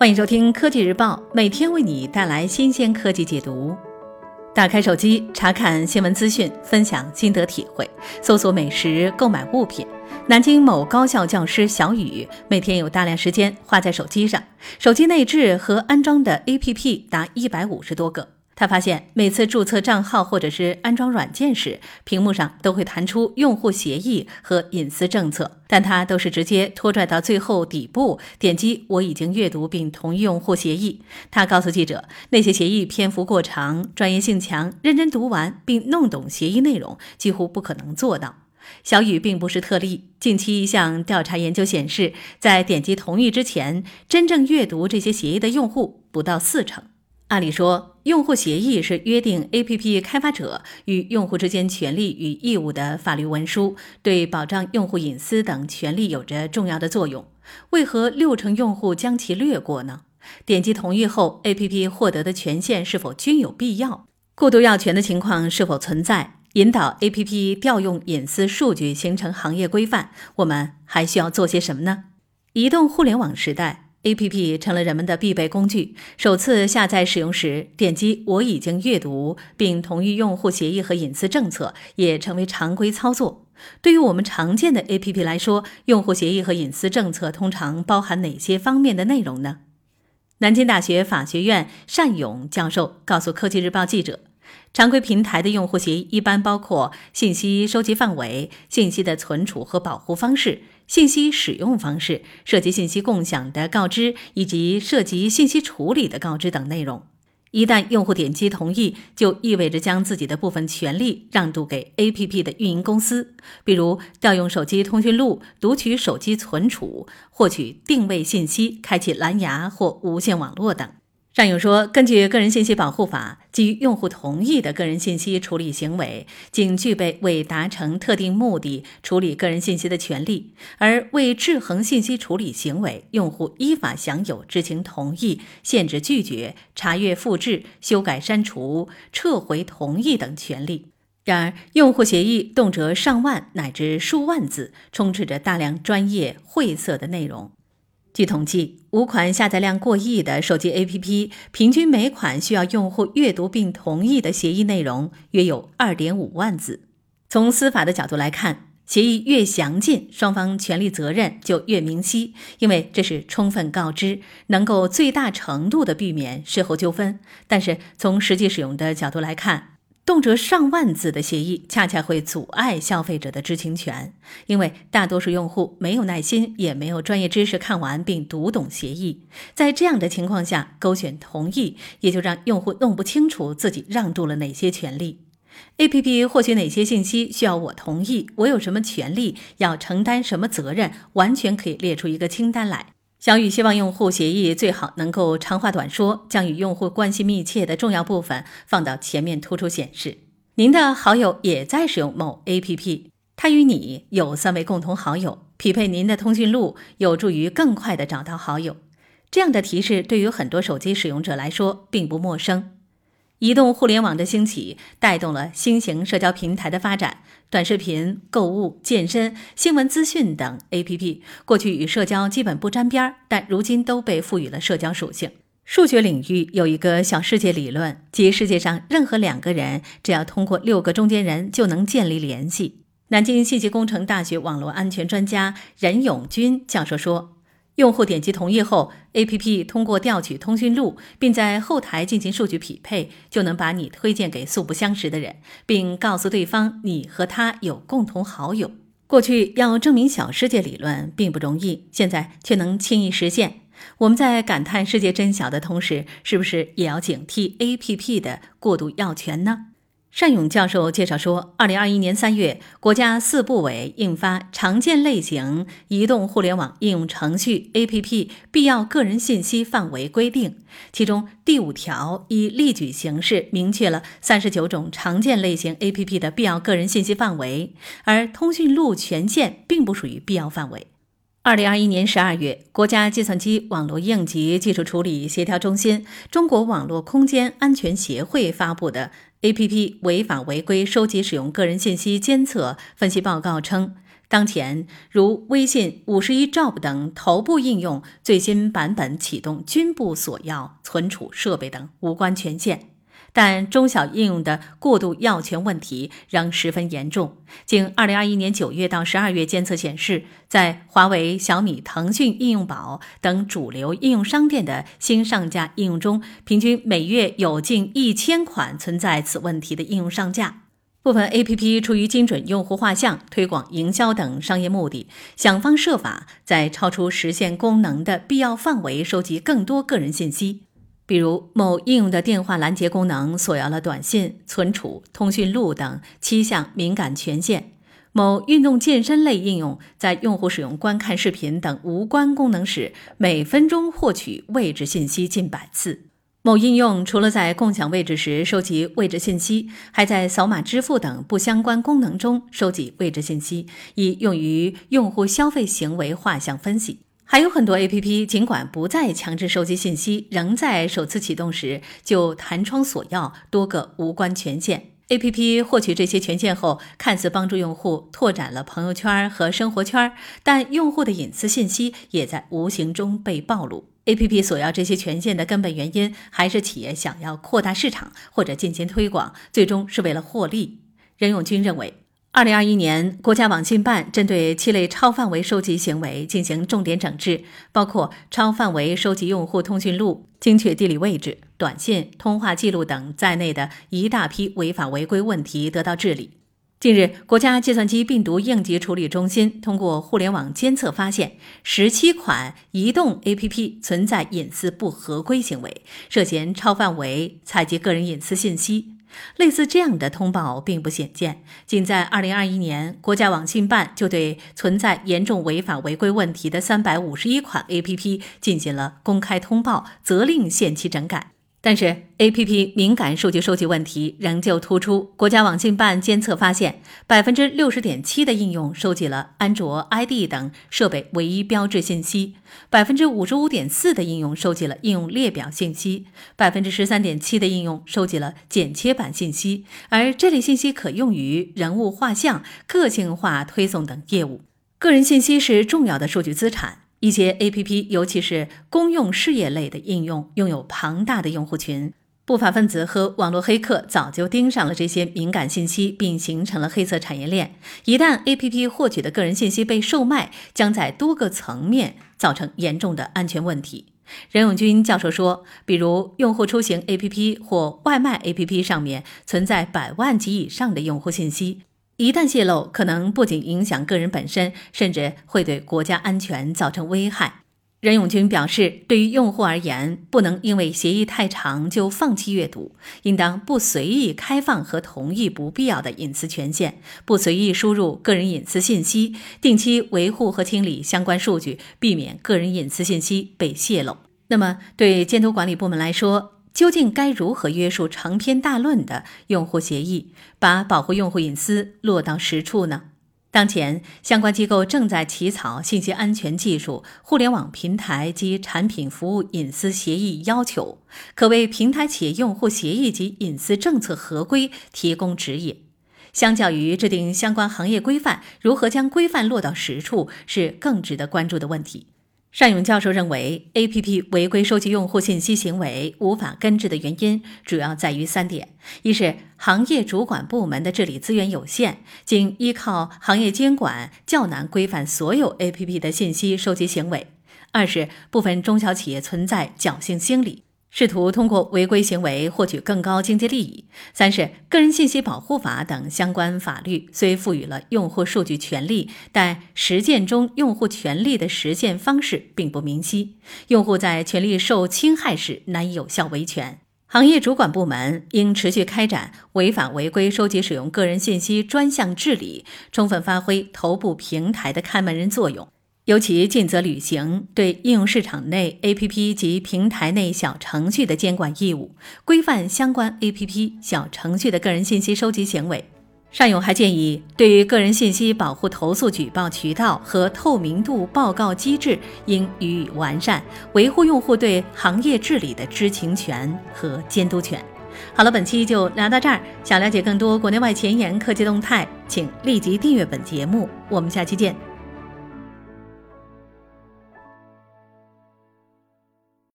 欢迎收听科技日报，每天为你带来新鲜科技解读。打开手机，查看新闻资讯，分享心得体会，搜索美食，购买物品。南京某高校教师小雨每天有大量时间花在手机上，手机内置和安装的 APP 达一百五十多个。他发现，每次注册账号或者是安装软件时，屏幕上都会弹出用户协议和隐私政策，但他都是直接拖拽到最后底部，点击“我已经阅读并同意用户协议”。他告诉记者，那些协议篇幅过长，专业性强，认真读完并弄懂协议内容几乎不可能做到。小雨并不是特例，近期一项调查研究显示，在点击同意之前，真正阅读这些协议的用户不到四成。按理说，用户协议是约定 APP 开发者与用户之间权利与义务的法律文书，对保障用户隐私等权利有着重要的作用。为何六成用户将其略过呢？点击同意后，APP 获得的权限是否均有必要？过度要权的情况是否存在？引导 APP 调用隐私数据形成行业规范，我们还需要做些什么呢？移动互联网时代。A P P 成了人们的必备工具。首次下载使用时，点击“我已经阅读并同意用户协议和隐私政策”也成为常规操作。对于我们常见的 A P P 来说，用户协议和隐私政策通常包含哪些方面的内容呢？南京大学法学院单勇教授告诉科技日报记者。常规平台的用户协议一般包括信息收集范围、信息的存储和保护方式、信息使用方式、涉及信息共享的告知以及涉及信息处理的告知等内容。一旦用户点击同意，就意味着将自己的部分权利让渡给 APP 的运营公司，比如调用手机通讯录、读取手机存储、获取定位信息、开启蓝牙或无线网络等。尚勇说，根据《个人信息保护法》，基于用户同意的个人信息处理行为，仅具备为达成特定目的处理个人信息的权利；而为制衡信息处理行为，用户依法享有知情同意、限制拒绝、查阅复制、修改删除、撤回同意等权利。然而，用户协议动辄上万乃至数万字，充斥着大量专业晦涩的内容。据统计，五款下载量过亿的手机 APP，平均每款需要用户阅读并同意的协议内容约有二点五万字。从司法的角度来看，协议越详尽，双方权利责任就越明晰，因为这是充分告知，能够最大程度的避免事后纠纷。但是从实际使用的角度来看，动辄上万字的协议，恰恰会阻碍消费者的知情权，因为大多数用户没有耐心，也没有专业知识看完并读懂协议。在这样的情况下，勾选同意，也就让用户弄不清楚自己让渡了哪些权利。APP 获取哪些信息需要我同意，我有什么权利，要承担什么责任，完全可以列出一个清单来。小雨希望用户协议最好能够长话短说，将与用户关系密切的重要部分放到前面突出显示。您的好友也在使用某 APP，他与你有三位共同好友，匹配您的通讯录有助于更快的找到好友。这样的提示对于很多手机使用者来说并不陌生。移动互联网的兴起带动了新型社交平台的发展，短视频、购物、健身、新闻资讯等 APP 过去与社交基本不沾边儿，但如今都被赋予了社交属性。数学领域有一个小世界理论，即世界上任何两个人只要通过六个中间人就能建立联系。南京信息工程大学网络安全专家任永军教授说。用户点击同意后，APP 通过调取通讯录，并在后台进行数据匹配，就能把你推荐给素不相识的人，并告诉对方你和他有共同好友。过去要证明小世界理论并不容易，现在却能轻易实现。我们在感叹世界真小的同时，是不是也要警惕 APP 的过度要权呢？单勇教授介绍说，二零二一年三月，国家四部委印发《常见类型移动互联网应用程序 （APP） 必要个人信息范围规定》，其中第五条以例举形式明确了三十九种常见类型 APP 的必要个人信息范围，而通讯录权限并不属于必要范围。二零二一年十二月，国家计算机网络应急技术处理协调中心、中国网络空间安全协会发布的。A P P 违法违规收集使用个人信息监测分析报告称，当前，如微信、五十一 Job 等头部应用最新版本启动均不索要存储设备等无关权限。但中小应用的过度要权问题仍十分严重。经二零二一年九月到十二月监测显示，在华为、小米、腾讯应用宝等主流应用商店的新上架应用中，平均每月有近一千款存在此问题的应用上架。部分 APP 出于精准用户画像、推广营销等商业目的，想方设法在超出实现功能的必要范围收集更多个人信息。比如，某应用的电话拦截功能索要了短信、存储、通讯录等七项敏感权限；某运动健身类应用在用户使用观看视频等无关功能时，每分钟获取位置信息近百次；某应用除了在共享位置时收集位置信息，还在扫码支付等不相关功能中收集位置信息，以用于用户消费行为画像分析。还有很多 A P P，尽管不再强制收集信息，仍在首次启动时就弹窗索要多个无关权限。A P P 获取这些权限后，看似帮助用户拓展了朋友圈和生活圈，但用户的隐私信息也在无形中被暴露。A P P 索要这些权限的根本原因，还是企业想要扩大市场或者进行推广，最终是为了获利。任永军认为。二零二一年，国家网信办针对七类超范围收集行为进行重点整治，包括超范围收集用户通讯录、精确地理位置、短信、通话记录等在内的一大批违法违规问题得到治理。近日，国家计算机病毒应急处理中心通过互联网监测发现，十七款移动 APP 存在隐私不合规行为，涉嫌超范围采集个人隐私信息。类似这样的通报并不鲜见，仅在2021年，国家网信办就对存在严重违法违规问题的351款 APP 进行了公开通报，责令限期整改。但是，A P P 敏感数据收集问题仍旧突出。国家网信办监测发现，百分之六十点七的应用收集了安卓 I D 等设备唯一标志信息，百分之五十五点四的应用收集了应用列表信息，百分之十三点七的应用收集了剪切板信息，而这类信息可用于人物画像、个性化推送等业务。个人信息是重要的数据资产。一些 A P P，尤其是公用事业类的应用，拥有庞大的用户群。不法分子和网络黑客早就盯上了这些敏感信息，并形成了黑色产业链。一旦 A P P 获取的个人信息被售卖，将在多个层面造成严重的安全问题。任永军教授说，比如用户出行 A P P 或外卖 A P P 上面存在百万级以上的用户信息。一旦泄露，可能不仅影响个人本身，甚至会对国家安全造成危害。任永军表示，对于用户而言，不能因为协议太长就放弃阅读，应当不随意开放和同意不必要的隐私权限，不随意输入个人隐私信息，定期维护和清理相关数据，避免个人隐私信息被泄露。那么，对监督管理部门来说，究竟该如何约束长篇大论的用户协议，把保护用户隐私落到实处呢？当前，相关机构正在起草信息安全技术、互联网平台及产品服务隐私协议要求，可为平台企业用户协议及隐私政策合规提供指引。相较于制定相关行业规范，如何将规范落到实处，是更值得关注的问题。单勇教授认为，A P P 违规收集用户信息行为无法根治的原因主要在于三点：一是行业主管部门的治理资源有限，仅依靠行业监管较难规范所有 A P P 的信息收集行为；二是部分中小企业存在侥幸心理。试图通过违规行为获取更高经济利益。三是《个人信息保护法》等相关法律虽赋予了用户数据权利，但实践中用户权利的实现方式并不明晰，用户在权利受侵害时难以有效维权。行业主管部门应持续开展违法违规收集使用个人信息专项治理，充分发挥头部平台的看门人作用。尤其尽责履行对应用市场内 APP 及平台内小程序的监管义务，规范相关 APP 小程序的个人信息收集行为。尚勇还建议，对于个人信息保护投诉举报渠道和透明度报告机制，应予以完善，维护用户对行业治理的知情权和监督权。好了，本期就聊到这儿。想了解更多国内外前沿科技动态，请立即订阅本节目。我们下期见。